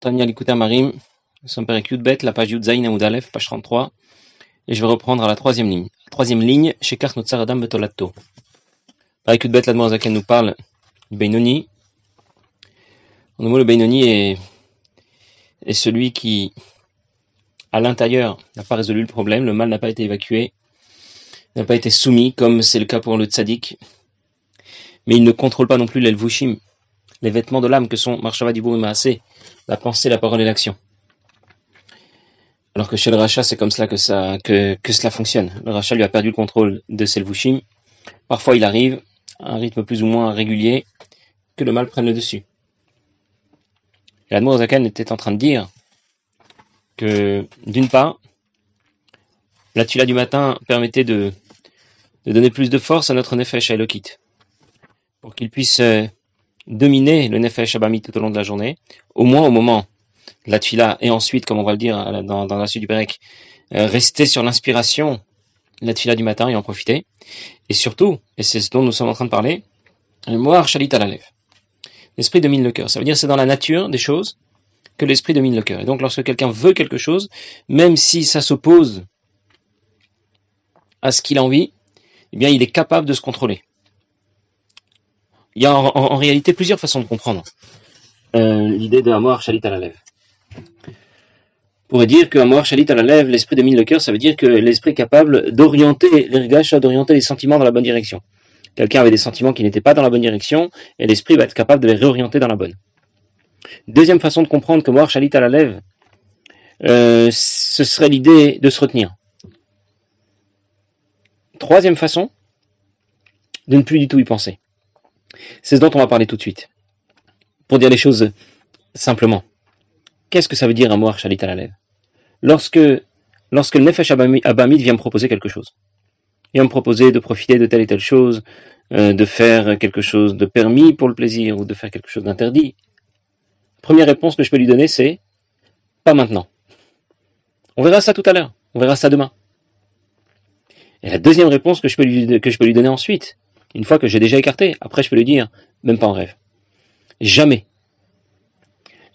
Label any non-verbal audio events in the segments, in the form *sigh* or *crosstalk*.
Tania Likuta Marim, son père Bet, la page Yudzaïn Amoudalef, page 33, et je vais reprendre à la troisième ligne. Troisième ligne, chez Karnotsar Adam Betolato. Par Bet, la laquelle nous parle du Beinoni. En mot, le Beinoni est, est celui qui, à l'intérieur, n'a pas résolu le problème, le mal n'a pas été évacué, n'a pas été soumis, comme c'est le cas pour le Tzadik, mais il ne contrôle pas non plus l'Elvushim, les vêtements de l'âme que sont Marshava Dibou et Maasé, la pensée, la parole et l'action. Alors que chez le rachat, c'est comme cela que, cela fonctionne. Le rachat lui a perdu le contrôle de Selvushim. Parfois, il arrive, à un rythme plus ou moins régulier, que le mal prenne le dessus. Et l'Admour Zakan était en train de dire que, d'une part, la tula du matin permettait de, de donner plus de force à notre nefesh à Elokit, pour qu'il puisse euh, dominer le Nefesh Abami tout au long de la journée, au moins au moment de la Tfila, et ensuite, comme on va le dire dans, la suite du Berek, euh, rester sur l'inspiration la Tfila du matin et en profiter. Et surtout, et c'est ce dont nous sommes en train de parler, le Moar Shalit Alalev. L'esprit domine le cœur. Ça veut dire c'est dans la nature des choses que l'esprit domine le cœur. Et donc lorsque quelqu'un veut quelque chose, même si ça s'oppose à ce qu'il a envie, eh bien il est capable de se contrôler il y a en, réalité plusieurs façons de comprendre euh, l'idée de Amor Shalit à la lèvre. On pourrait dire que Amor Shalit à la lèvre, l'esprit domine le cœur, ça veut dire que l'esprit est capable d'orienter l'irgage, d'orienter les sentiments dans la bonne direction. Quelqu'un avait des sentiments qui n'étaient pas dans la bonne direction, et l'esprit va être capable de les réorienter dans la bonne. Deuxième façon de comprendre que Amor Shalit à la lèvre, euh, ce serait l'idée de se retenir. Troisième façon, de ne plus du tout y penser. C'est ce dont on va parler tout de suite. Pour dire les choses simplement. Qu'est-ce que ça veut dire un mot chalit à la Lorsque, lorsque le Nefesh Abamid vient me proposer quelque chose, il vient me proposer de profiter de telle et telle chose, euh, de faire quelque chose de permis pour le plaisir ou de faire quelque chose d'interdit, première réponse que je peux lui donner, c'est pas maintenant. On verra ça tout à l'heure, on verra ça demain. Et la deuxième réponse que je peux lui donner ensuite, une fois que j'ai déjà écarté, après je peux lui dire, même pas en rêve. Jamais.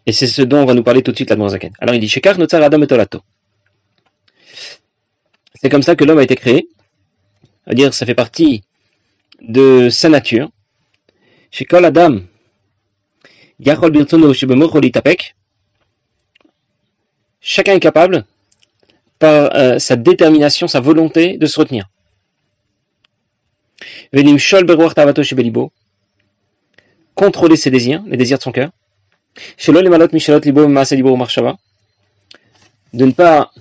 Et c'est ce dont on va nous parler tout de suite la Zaken. Alors il dit, Shekar Notzar Adam et C'est comme ça que l'homme a été créé. C'est-à-dire, ça fait partie de sa nature. Shekol Adam, Yachol Birtono Chacun est capable, par euh, sa détermination, sa volonté, de se retenir. Contrôler ses désirs, les désirs de son cœur. De ne pas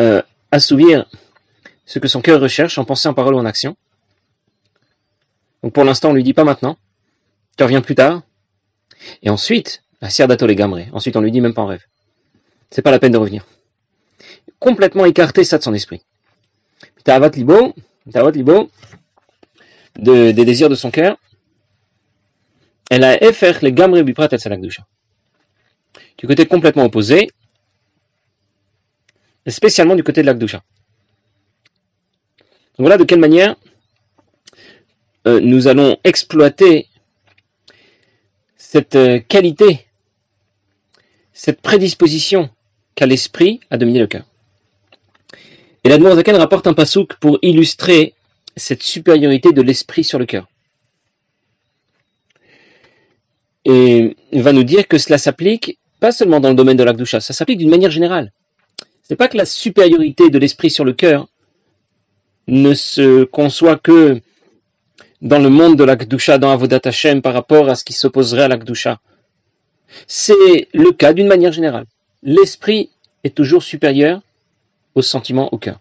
euh, assouvir ce que son cœur recherche en pensée, en parole ou en action. Donc pour l'instant, on lui dit pas maintenant. Tu reviens plus tard. Et ensuite, la dato les Ensuite, on lui dit même pas en rêve. C'est pas la peine de revenir. Complètement écarter ça de son esprit. Tavat libo, tavat libo, des désirs de son cœur, elle a effet les gamre biprat et Du côté complètement opposé, spécialement du côté de l'akdusha. Voilà de quelle manière euh, nous allons exploiter cette euh, qualité, cette prédisposition qu'a l'esprit à dominer le cœur. Et la Zaken rapporte un pasouk pour illustrer cette supériorité de l'esprit sur le cœur. Et va nous dire que cela s'applique pas seulement dans le domaine de l'Akdusha, ça s'applique d'une manière générale. Ce n'est pas que la supériorité de l'esprit sur le cœur ne se conçoit que dans le monde de l'Akdusha, dans Avodat Hashem, par rapport à ce qui s'opposerait à l'Akdusha. C'est le cas d'une manière générale. L'esprit est toujours supérieur au sentiment au cœur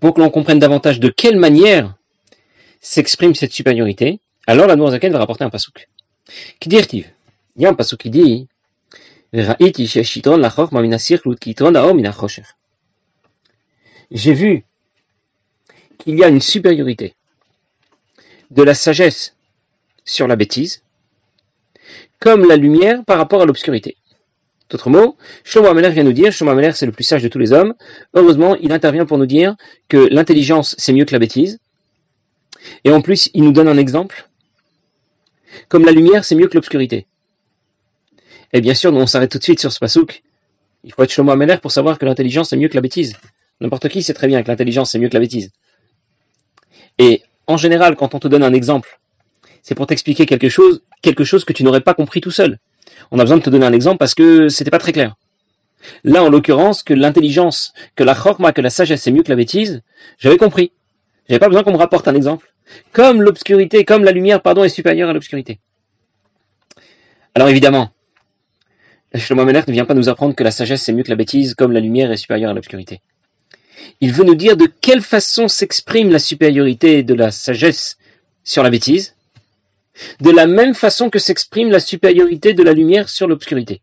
pour que l'on comprenne davantage de quelle manière s'exprime cette supériorité, alors la Noirzaken va rapporter un pasouk. Qui dit Il y a un pasouk qui dit J'ai vu qu'il y a une supériorité de la sagesse sur la bêtise, comme la lumière par rapport à l'obscurité. D'autres mots, Shlomo Ameler vient nous dire, Shlomo Ameler c'est le plus sage de tous les hommes, heureusement il intervient pour nous dire que l'intelligence c'est mieux que la bêtise, et en plus il nous donne un exemple, comme la lumière c'est mieux que l'obscurité. Et bien sûr, nous on s'arrête tout de suite sur ce pasouk. Il faut être Shlomo Ameler pour savoir que l'intelligence est mieux que la bêtise. N'importe qui sait très bien que l'intelligence est mieux que la bêtise. Et en général, quand on te donne un exemple, c'est pour t'expliquer quelque chose, quelque chose que tu n'aurais pas compris tout seul. On a besoin de te donner un exemple parce que c'était pas très clair. Là, en l'occurrence, que l'intelligence, que la chorma, que la sagesse est mieux que la bêtise, j'avais compris. J'avais pas besoin qu'on me rapporte un exemple. Comme l'obscurité, comme la lumière, pardon, est supérieure à l'obscurité. Alors évidemment, Shlomo ne vient pas nous apprendre que la sagesse est mieux que la bêtise, comme la lumière est supérieure à l'obscurité. Il veut nous dire de quelle façon s'exprime la supériorité de la sagesse sur la bêtise, de la même façon que s'exprime la supériorité de la lumière sur l'obscurité.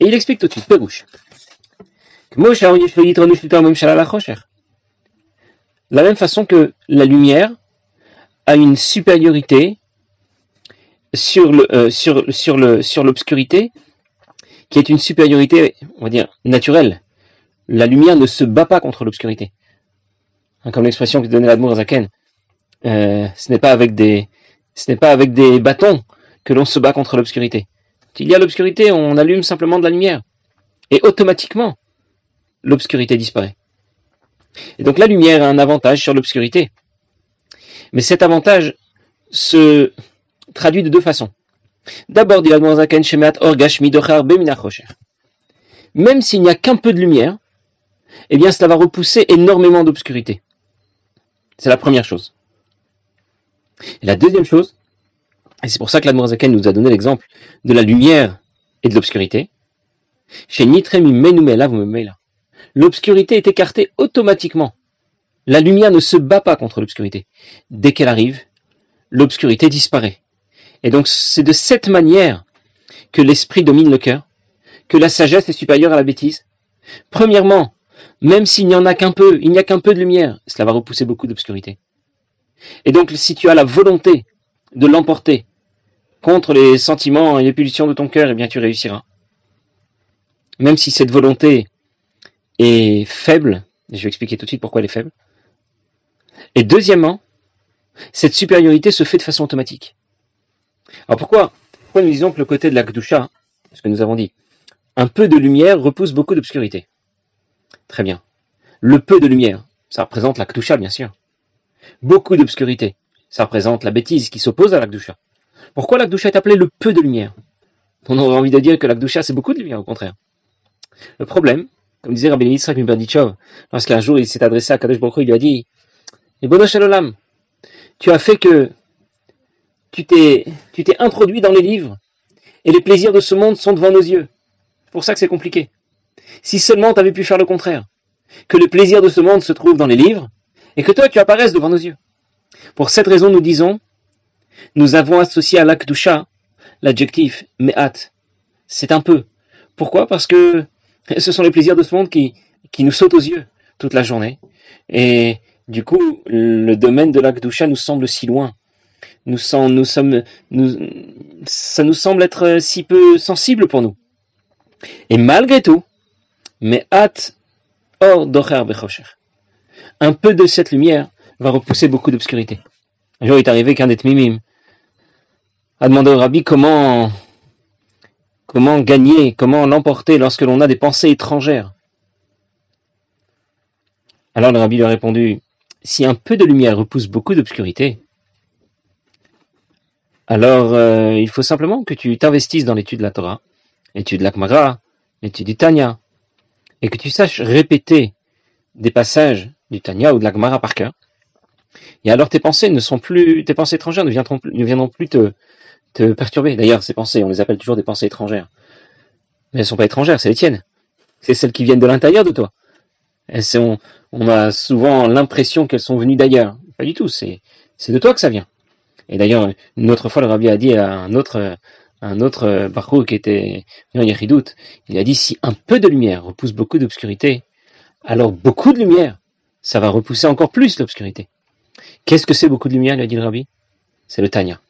Et il explique tout de suite, peu bouche. La même façon que la lumière a une supériorité euh, sur l'obscurité qui est une supériorité on va dire naturelle la lumière ne se bat pas contre l'obscurité hein, comme l'expression que donnait l'Admour Zaken euh, ce n'est pas avec des ce n'est pas avec des bâtons que l'on se bat contre l'obscurité il y a l'obscurité on allume simplement de la lumière et automatiquement l'obscurité disparaît et donc la lumière a un avantage sur l'obscurité mais cet avantage se traduit de deux façons. D'abord, Même s'il n'y a qu'un peu de lumière, eh bien, cela va repousser énormément d'obscurité. C'est la première chose. Et la deuxième chose, et c'est pour ça que l'Admorazaken nous a donné l'exemple de la lumière et de l'obscurité. Chez Nitremi Menumela, vous me là. L'obscurité est écartée automatiquement. La lumière ne se bat pas contre l'obscurité. Dès qu'elle arrive, l'obscurité disparaît. Et donc c'est de cette manière que l'esprit domine le cœur, que la sagesse est supérieure à la bêtise. Premièrement, même s'il n'y en a qu'un peu, il n'y a qu'un peu de lumière, cela va repousser beaucoup d'obscurité. Et donc si tu as la volonté de l'emporter contre les sentiments et les pulsions de ton cœur, eh bien tu réussiras. Même si cette volonté est faible, je vais expliquer tout de suite pourquoi elle est faible. Et deuxièmement, cette supériorité se fait de façon automatique. Alors pourquoi, pourquoi nous disons que le côté de la Gdusha, ce que nous avons dit, un peu de lumière repousse beaucoup d'obscurité? Très bien. Le peu de lumière, ça représente la Gdusha, bien sûr. Beaucoup d'obscurité, ça représente la bêtise qui s'oppose à la Gdusha. Pourquoi la Gdusha est appelée le peu de lumière? On aurait envie de dire que la Gdusha, c'est beaucoup de lumière, au contraire. Le problème, comme disait Rabbi Yitzhak Miberditchov, lorsqu'un jour il s'est adressé à Kadosh Baruch il lui a dit, et Shalom, tu as fait que tu t'es introduit dans les livres, et les plaisirs de ce monde sont devant nos yeux. C'est pour ça que c'est compliqué. Si seulement tu avais pu faire le contraire, que les plaisirs de ce monde se trouvent dans les livres, et que toi tu apparaisses devant nos yeux. Pour cette raison, nous disons, nous avons associé à l'akdusha l'adjectif me'at. C'est un peu. Pourquoi? Parce que ce sont les plaisirs de ce monde qui, nous sautent aux yeux toute la journée. Et du coup, le domaine de l'Akdusha nous semble si loin. Nous, nous ça nous semble être si peu sensible pour nous. Et malgré tout, hâte hors d'Ocher Bechocher. Un peu de cette lumière va repousser beaucoup d'obscurité. Un jour, il est arrivé qu'un des Tmimim a demandé au Rabbi comment, comment gagner, comment l'emporter lorsque l'on a des pensées étrangères. Alors le Rabbi lui a répondu, si un peu de lumière repousse beaucoup d'obscurité, alors euh, il faut simplement que tu t'investisses dans l'étude de la Torah, l'étude de l'Akmara, l'étude du Tanya, et que tu saches répéter des passages du Tanya ou de l'Akmara par cœur. Et alors tes pensées ne sont plus, tes pensées étrangères ne viendront, plus te, perturber. D'ailleurs, ces pensées, on les appelle toujours des pensées étrangères. Mais elles ne sont pas étrangères, c'est les tiennes. C'est celles qui viennent de l'intérieur de toi. Elles on a souvent l'impression qu'elles sont venues d'ailleurs. Pas du tout, c'est, de toi que ça vient. Et d'ailleurs, une autre fois, le rabbi a dit à un autre, un autre parcours qui était doute, il a dit si un peu de lumière repousse beaucoup d'obscurité, alors beaucoup de lumière, ça va repousser encore plus l'obscurité. Qu'est-ce que c'est beaucoup de lumière, lui a dit le rabbi? C'est le Tanya.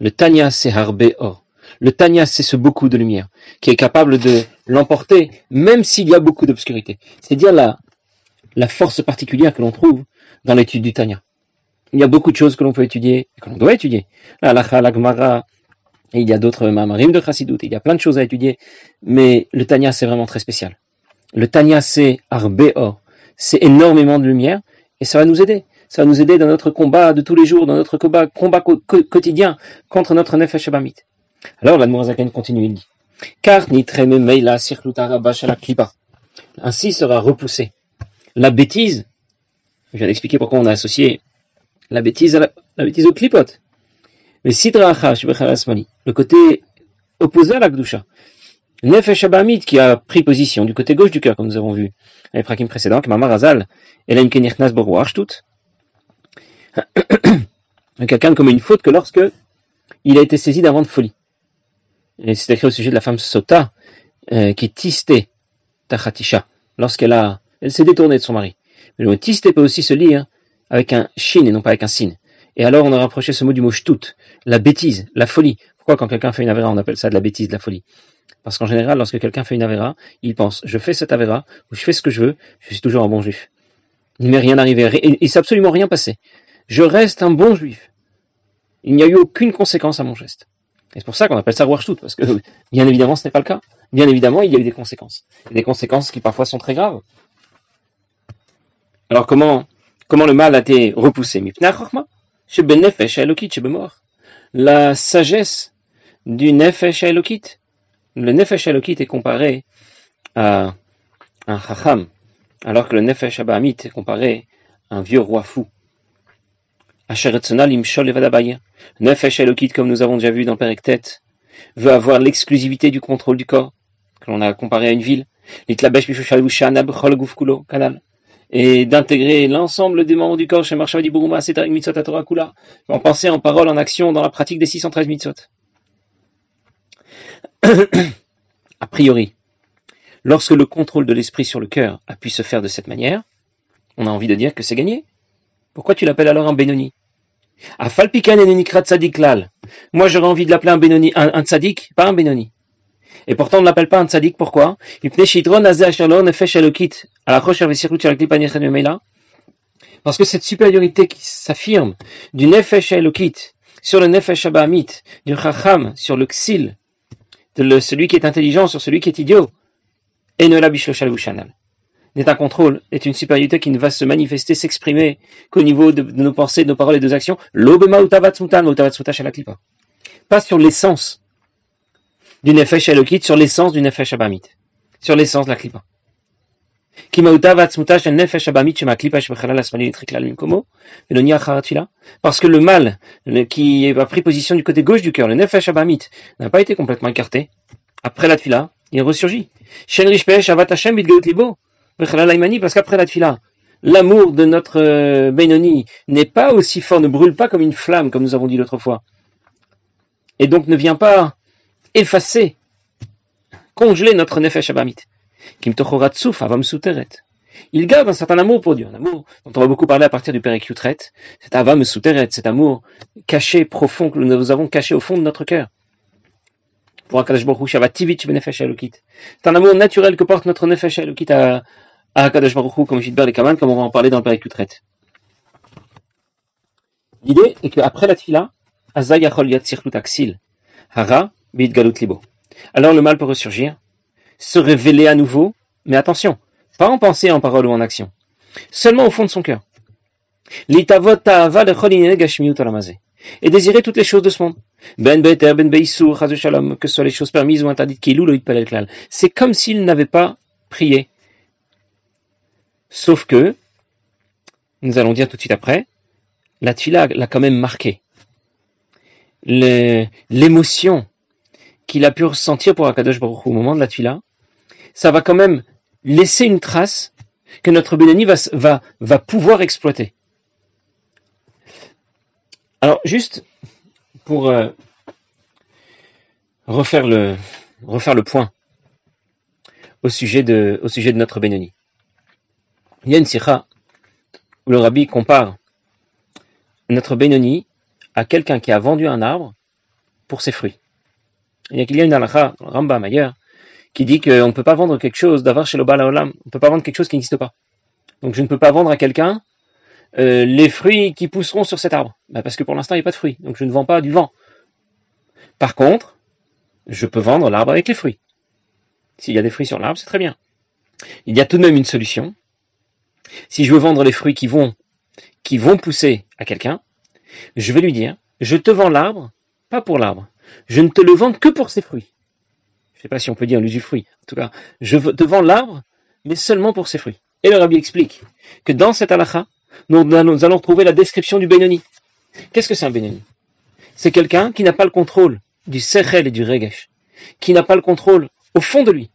Le Tanya, c'est Harbe Or. Le Tanya, c'est ce beaucoup de lumière qui est capable de l'emporter, même s'il y a beaucoup d'obscurité. C'est-à-dire la, la force particulière que l'on trouve dans l'étude du Tanya. Il y a beaucoup de choses que l'on peut étudier, que l'on doit étudier. La halakha, la gemara, Et il y a d'autres mamarim de Chassidut, il y a plein de choses à étudier, mais le Tanya c'est vraiment très spécial. Le Tanya c'est Arbeor, c'est énormément de lumière, et ça va nous aider. Ça va nous aider dans notre combat de tous les jours, dans notre combat, quotidien contre notre Nefesh Abamit. Alors la Zaken continue, il dit Ainsi sera repoussée la bêtise. Je viens d'expliquer pourquoi on a associé la bêtise à la, bêtise au clipot. Mais le côté opposé à la Gdusha. Nefesh Abamit qui a pris position du côté gauche du cœur, comme nous avons vu les prakim précédents, que Mamar Azal, et *coughs* Quelqu'un comme une faute que lorsque il a été saisi d'un vent de folie. Et c'est écrit au sujet de la femme Sota, euh, qui tisté Tachatisha, lorsqu'elle a, elle s'est détournée de son mari. Mais le mot tisté peut aussi se lire avec un shin et non pas avec un sin. Et alors on a rapproché ce mot du mot shtut, la bêtise, la folie. Pourquoi quand quelqu'un fait une avéra, on appelle ça de la bêtise, de la folie? Parce qu'en général, lorsque quelqu'un fait une avéra, il pense, je fais cette avéra, ou je fais ce que je veux, je suis toujours un bon juif. Il m'est rien arrivé, il ne s'est absolument rien passé. Je reste un bon juif. Il n'y a eu aucune conséquence à mon geste. Et c'est pour ça qu'on appelle ça tout, parce que *laughs* bien évidemment ce n'est pas le cas. Bien évidemment, il y a eu des conséquences. Des conséquences qui parfois sont très graves. Alors comment, comment le mal a été repoussé La sagesse du Nefesh Elokit. Le Nefesh Elokit est comparé à un Chacham, alors que le Nefesh Abahamit est comparé à un vieux roi fou. Nefesh Elokit, comme nous avons déjà vu dans Perektet, veut avoir l'exclusivité du contrôle du corps, que l'on a comparé à une ville, et d'intégrer l'ensemble des membres du corps chez Marshava Buruma, c'est mitzvot Torah Kula, en pensée, en parole, en action, dans la pratique des 613 mitzvot. *coughs* a priori, lorsque le contrôle de l'esprit sur le cœur a pu se faire de cette manière, on a envie de dire que c'est gagné. Pourquoi tu l'appelles alors un Benoni? Moi j'aurais envie de l'appeler un Benoni, un, tzadik, pas un Benoni. Et pourtant on ne l'appelle pas un tzadik, pourquoi? Parce que cette supériorité qui s'affirme du Nefesh Elokit sur le Nefesh Abahamit, du Chacham sur le Xil, celui qui est intelligent sur celui qui est idiot, et ne la n'est un contrôle, est une supériorité qui ne va se manifester, s'exprimer qu'au niveau de, nos pensées, de nos paroles et de nos actions. Pas sur l'essence du nefesh elokit, sur l'essence du nefesh abamit, sur l'essence de la klipa. Parce que le mal qui a pris position du côté gauche du cœur, le nefesh abamit, n'a pas été complètement écarté. Après la tfila, il ressurgit parce qu'après la tfila, l'amour de notre euh, Benoni n'est pas aussi fort, ne brûle pas comme une flamme, comme nous avons dit l'autre fois. Et donc ne vient pas effacer, congeler notre nefesh abamit. Il garde un certain amour pour Dieu, un amour dont on va beaucoup parler à partir du Père Cet avam cet amour caché, profond, que nous avons caché au fond de notre cœur. Pour Akadosh Baruch C'est un amour naturel que porte notre nefesh elokit à, à Kadosh Baruch comme Jidber et Kaman, comme on va en parler dans le Père. L'idée est qu'après la tfila, Azayachol Aksil, Hara Bid Galut Libo. Alors le mal peut ressurgir, se révéler à nouveau, mais attention, pas en pensée, en parole ou en action, seulement au fond de son cœur. Et désirer toutes les choses de ce monde. Ben beter, ben beisur, shalom, que ce soit les choses permises ou interdites, C'est comme s'il n'avait pas prié, Sauf que, nous allons dire tout de suite après, la tfila l'a quand même marqué. L'émotion qu'il a pu ressentir pour Akadosh Baruch au moment de la tfila, ça va quand même laisser une trace que notre Bénéni va, pouvoir exploiter. Alors, juste pour euh, refaire, le, point au sujet de, notre Bénéni. Il y a une sikha où le rabbi compare notre Benoni à quelqu'un qui a vendu un arbre pour ses fruits. Il y a une halakha, Rambam ailleurs, qui dit qu'on ne peut pas vendre quelque chose d'avoir chez le Olam. On ne peut pas vendre quelque chose qui n'existe pas. Donc je ne peux pas vendre à quelqu'un euh, les fruits qui pousseront sur cet arbre. Bah, parce que pour l'instant, il n'y a pas de fruits. Donc je ne vends pas du vent. Par contre, je peux vendre l'arbre avec les fruits. S'il y a des fruits sur l'arbre, c'est très bien. Il y a tout de même une solution. Si je veux vendre les fruits qui vont, qui vont pousser à quelqu'un, je vais lui dire, je te vends l'arbre, pas pour l'arbre. Je ne te le vends que pour ses fruits. Je ne sais pas si on peut dire l'usufruit. En tout cas, je te vends l'arbre, mais seulement pour ses fruits. Et le rabbi explique que dans cette halakha, nous, allons trouver la description du Benoni. Qu'est-ce que c'est un Benoni? C'est quelqu'un qui n'a pas le contrôle du Sechel et du Regesh, qui n'a pas le contrôle au fond de lui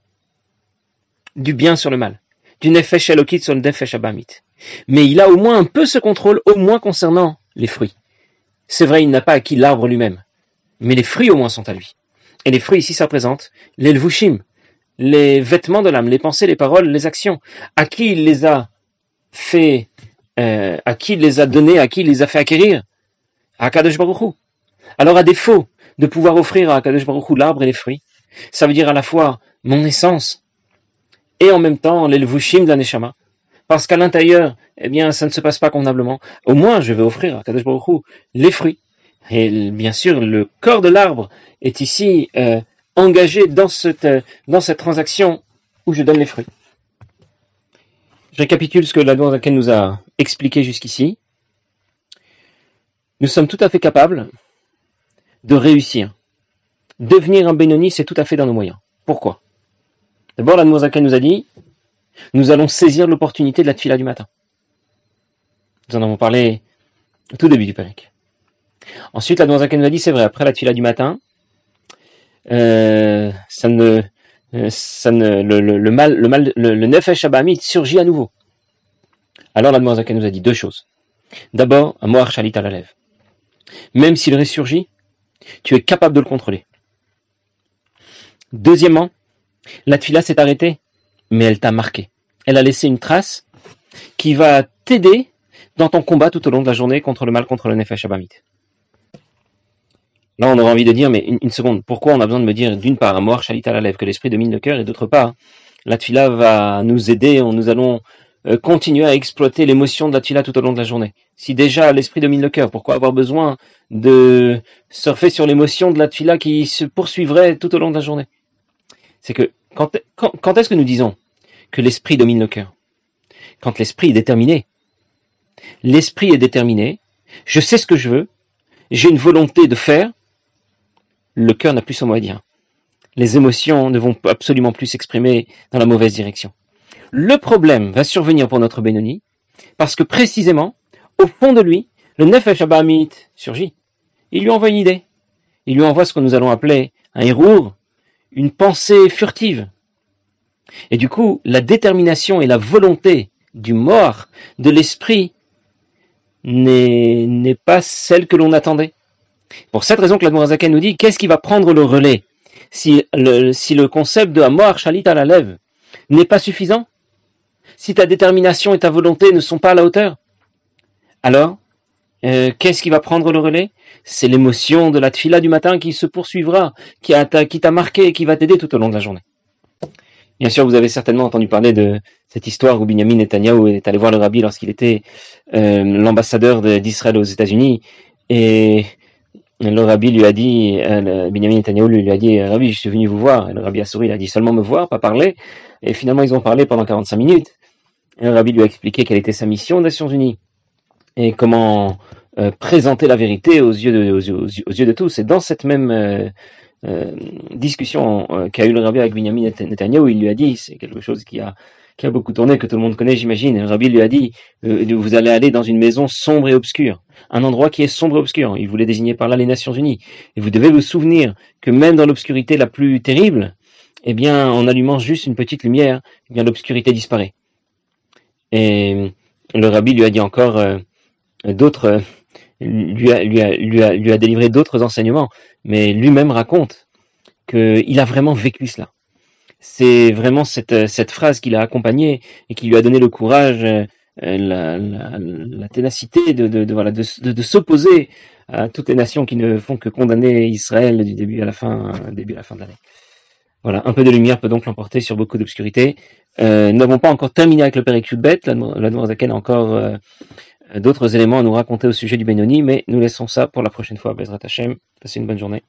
du bien sur le mal, du Nefesh Elokit sur le Nefesh Abamit. Mais il a au moins un peu ce contrôle, au moins concernant les fruits. C'est vrai, il n'a pas acquis l'arbre lui-même, mais les fruits au moins sont à lui. Et les fruits ici, ça représente les Lvushim, les vêtements de l'âme, les pensées, les paroles, les actions. À qui il les a fait, euh, à qui il les a donnés, à qui il les a fait acquérir? À Kadosh Baruch Alors à défaut de pouvoir offrir à Kadosh Baruch l'arbre et les fruits, ça veut dire à la fois mon essence et en même temps l'elvushim d'un neshama. Parce qu'à l'intérieur, eh bien, ça ne se passe pas convenablement. Au moins, je vais offrir à Kadosh Baruch les fruits. Et bien sûr, le corps de l'arbre est ici euh, engagé dans cette, euh, dans cette transaction où je donne les fruits. Je récapitule ce que la laquelle nous a expliqué jusqu'ici. Nous sommes tout à fait capables de réussir. Devenir un Benoni, c'est tout à fait dans nos moyens. Pourquoi? D'abord, la laquelle nous a dit nous allons saisir l'opportunité de la tfila du matin. Nous en avons parlé au tout début du Péric. Ensuite, la laquelle nous a dit c'est vrai, après la tfila du matin, euh, euh, le, mal, le mal, nefesh surgit à nouveau. Alors la laquelle nous a dit deux choses. D'abord, un moar chalit à la lèvre. Même s'il ressurgit, tu es capable de le contrôler. Deuxièmement, la tfila s'est arrêtée, mais elle t'a marqué. Elle a laissé une trace qui va t'aider dans ton combat tout au long de la journée contre le mal, contre le nefesh abamit. Là, on aurait envie de dire, mais une, seconde, pourquoi on a besoin de me dire, d'une part, un moar chalit à la lèvre, que l'esprit domine le cœur, et d'autre part, la tfila va nous aider, nous allons euh, continuer à exploiter l'émotion de la tfila tout au long de la journée. Si déjà l'esprit domine le cœur, pourquoi avoir besoin de surfer sur l'émotion de la tfila qui se poursuivrait tout au long de la journée? C'est que quand, quand, est-ce que nous disons que l'esprit domine le cœur? Quand l'esprit est déterminé. L'esprit est déterminé, je sais ce que je veux, j'ai une volonté de faire, le cœur n'a plus son mot à dire. Les émotions ne vont absolument plus s'exprimer dans la mauvaise direction. Le problème va survenir pour notre Benoni, parce que précisément, au fond de lui, le Nefesh Abamit surgit. Il lui envoie une idée. Il lui envoie ce que nous allons appeler un hérour, une pensée furtive. Et du coup, la détermination et la volonté du mort, de l'esprit, n'est pas celle que l'on attendait. Pour cette raison que la nous dit, qu'est-ce qui va prendre le relais si le, si le concept de Amor Shalit à la lèvre n'est pas suffisant, si ta détermination et ta volonté ne sont pas à la hauteur, alors, euh, qu'est-ce qui va prendre le relais? C'est l'émotion de la tfila du matin qui se poursuivra, qui t'a marqué et qui va t'aider tout au long de la journée. Bien sûr, vous avez certainement entendu parler de cette histoire où Binyamin Netanyahu est allé voir le rabbi lorsqu'il était euh, l'ambassadeur d'Israël aux États-Unis. Et le rabbi lui a dit, euh, Binyamin Netanyahu lui, a dit, rabbi, je suis venu vous voir. Et le rabbi a souri, il a dit seulement me voir, pas parler. Et finalement, ils ont parlé pendant 45 minutes. Et le rabbi lui a expliqué quelle était sa mission aux Nations Unies et comment euh, présenter la vérité aux yeux de, tous. Et dans cette même euh, euh, discussion qu'a eu le rabbi avec Benjamin Netanyahu, il lui a dit, c'est quelque chose qui a, qui a beaucoup tourné, que tout le monde connaît, j'imagine. Le rabbi lui a dit, vous allez aller dans une maison sombre et obscure, un endroit qui est sombre et obscur. Il voulait désigner par là les Nations Unies. Et vous devez vous souvenir que même dans l'obscurité la plus terrible, eh bien, en allumant juste une petite lumière, eh bien, l'obscurité disparaît. Et le rabbi lui a dit encore d'autres lui a, lui a, lui a, lui a délivré d'autres enseignements, mais lui-même raconte qu'il a vraiment vécu cela. C'est vraiment cette, cette phrase qui l'a accompagné et qui lui a donné le courage, euh, la, la, ténacité de, de, voilà, de, s'opposer à toutes les nations qui ne font que condamner Israël du début à la fin, début à la fin de l'année. Voilà, un peu de lumière peut donc l'emporter sur beaucoup d'obscurité. Euh, nous n'avons pas encore terminé avec le Père bête, la, la a encore euh, d'autres éléments à nous raconter au sujet du Benoni, mais nous laissons ça pour la prochaine fois. Bezrat Hashem, passez une bonne journée.